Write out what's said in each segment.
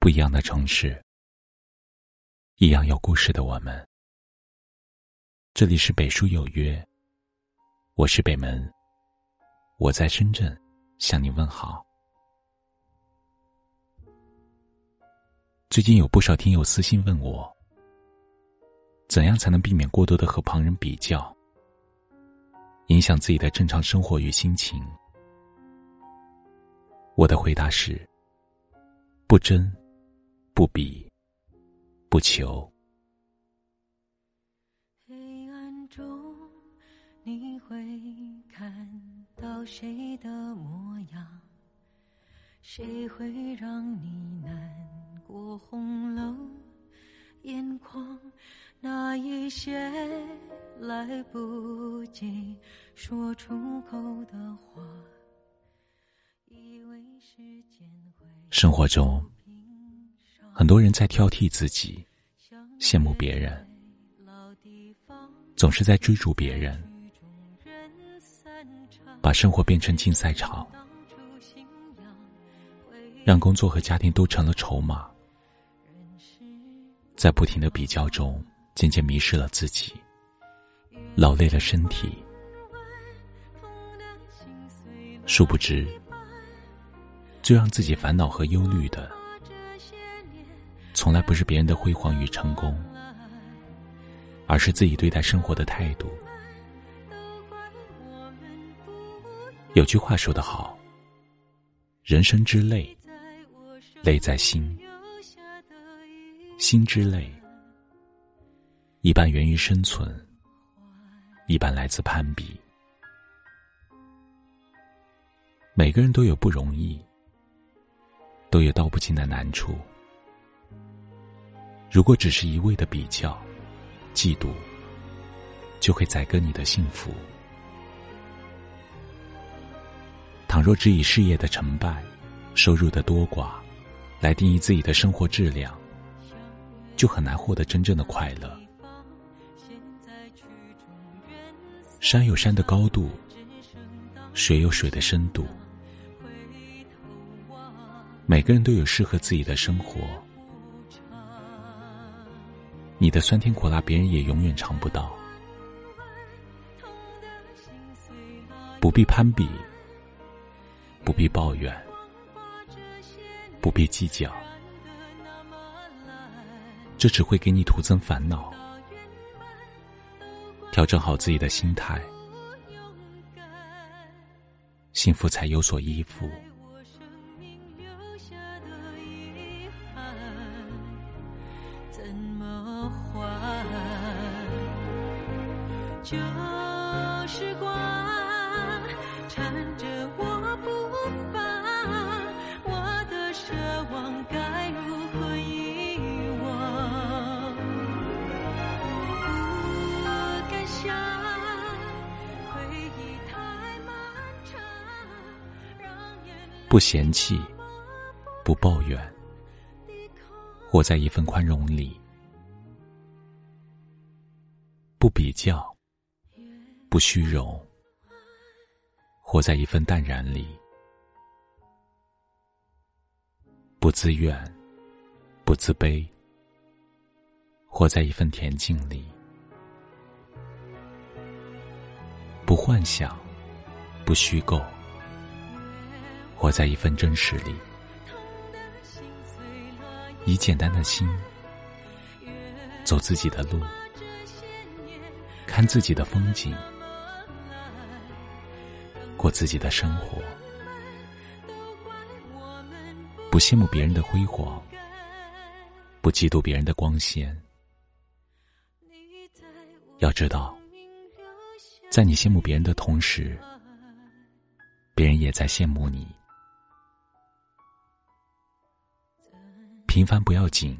不一样的城市，一样有故事的我们。这里是北书有约，我是北门，我在深圳向你问好。最近有不少听友私信问我，怎样才能避免过多的和旁人比较，影响自己的正常生活与心情？我的回答是：不争。不比，不求。黑暗中，你会看到谁的模样？谁会让你难过红了眼眶？那一些来不及说出口的话，以为时间会。生活中。很多人在挑剔自己，羡慕别人，总是在追逐别人，把生活变成竞赛场，让工作和家庭都成了筹码，在不停的比较中，渐渐迷失了自己，劳累了身体，殊不知，最让自己烦恼和忧虑的。从来不是别人的辉煌与成功，而是自己对待生活的态度。有句话说得好：“人生之累，累在心；心之累，一半源于生存，一半来自攀比。每个人都有不容易，都有道不尽的难处。”如果只是一味的比较、嫉妒，就会宰割你的幸福。倘若只以事业的成败、收入的多寡来定义自己的生活质量，就很难获得真正的快乐。山有山的高度，水有水的深度，每个人都有适合自己的生活。你的酸甜苦辣，别人也永远尝不到。不必攀比，不必抱怨，不必计较，这只会给你徒增烦恼。调整好自己的心态，幸福才有所依附。怎么还旧时光缠着我不放，我的奢望该如何遗忘？不敢想，回忆太漫长，让眼泪不嫌弃，不抱怨，活在一份宽容里，不比较。不虚荣，活在一份淡然里；不自怨，不自卑，活在一份恬静里；不幻想，不虚构，活在一份真实里。以简单的心，走自己的路，看自己的风景。过自己的生活，不羡慕别人的辉煌，不嫉妒别人的光鲜。要知道，在你羡慕别人的同时，别人也在羡慕你。平凡不要紧，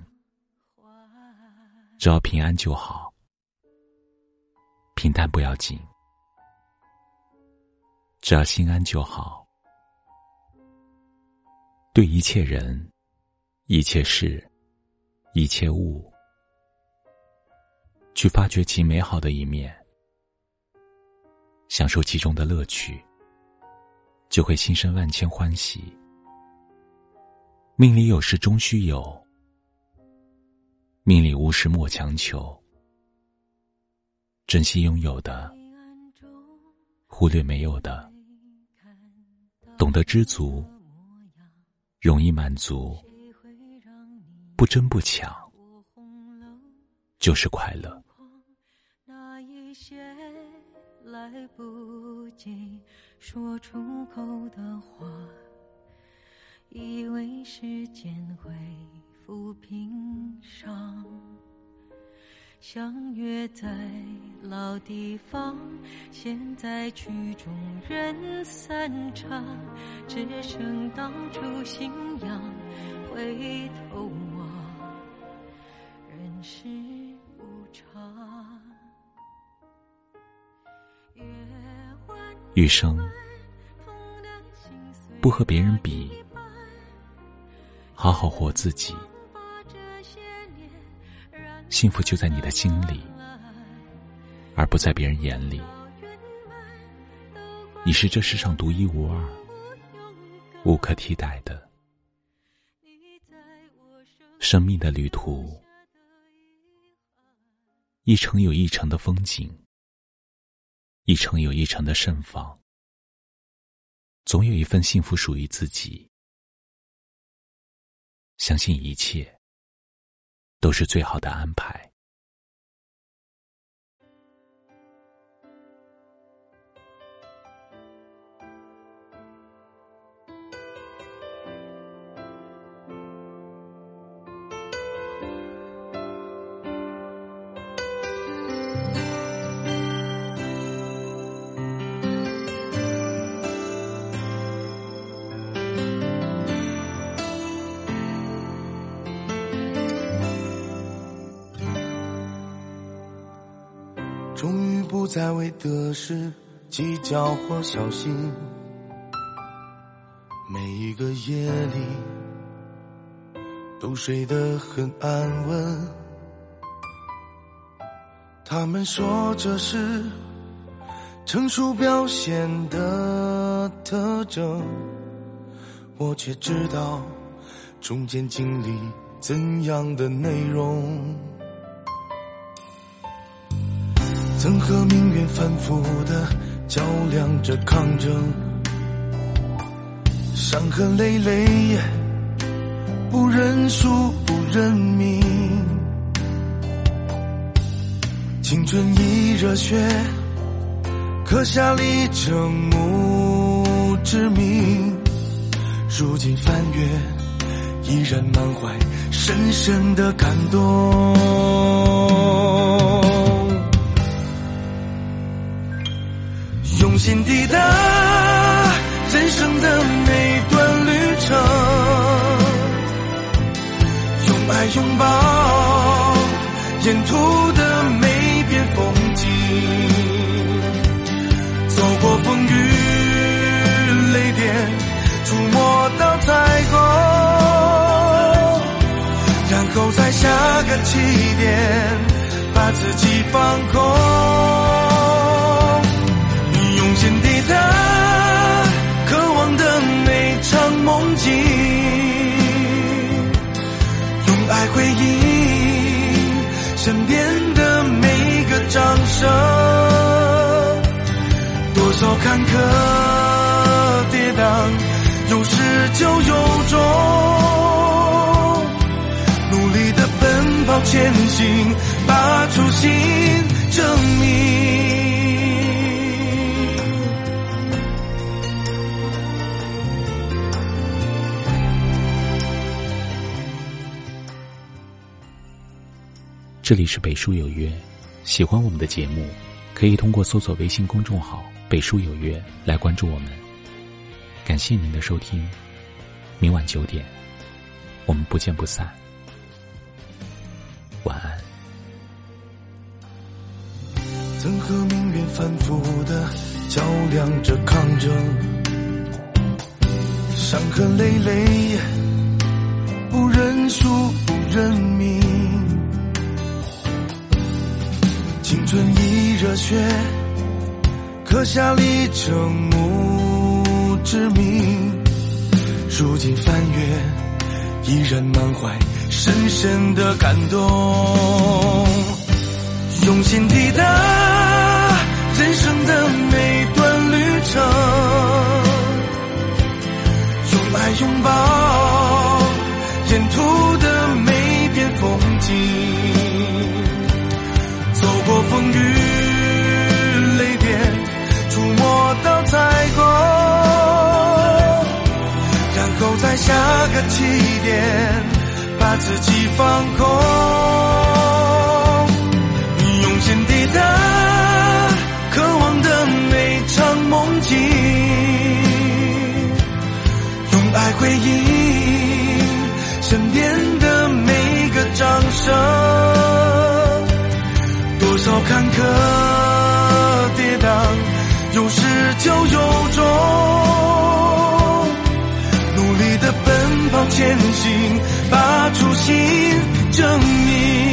只要平安就好；平淡不要紧。只要心安就好。对一切人、一切事、一切物，去发掘其美好的一面，享受其中的乐趣，就会心生万千欢喜。命里有时终须有，命里无时莫强求。珍惜拥有的，忽略没有的，懂得知足，容易满足，不争不抢，就是快乐。那一些来不及说出口的话，以为时间会抚平伤。相约在老地方，现在曲终人散场，只剩当初信仰。回头望，人世无常。余生不和别人比，好好活自己。幸福就在你的心里，而不在别人眼里。你是这世上独一无二、无可替代的。生命的旅途，一程有一程的风景，一程有一程的盛放。总有一份幸福属于自己。相信一切。都是最好的安排。终于不再为得失计较或小心，每一个夜里都睡得很安稳。他们说这是成熟表现的特征，我却知道中间经历怎样的内容。曾和命运反复的较量着抗争，伤痕累累，不认输不认命，青春已热血，刻下里程墓志铭。如今翻阅，依然满怀深深的感动。心底的人生的每段旅程，用爱拥抱沿途的每片风景，走过风雨雷电，触摸到彩虹，然后在下个起点，把自己放空。生，多少坎坷跌宕，有始就有终，努力的奔跑前行，把初心证明。这里是北书有约，喜欢我们的节目，可以通过搜索微信公众号“北书有约”来关注我们。感谢您的收听，明晚九点，我们不见不散。晚安。曾和命运反复的较量着抗争，伤痕累累，不认输不认命。青春已热血，刻下里程墓志铭。如今翻阅，依然满怀深深的感动，用心抵达人生的每段旅程，用爱拥抱沿途的每片风景，个起点，把自己放空，用心抵达渴望的每场梦境，用爱回应前行，把初心证明，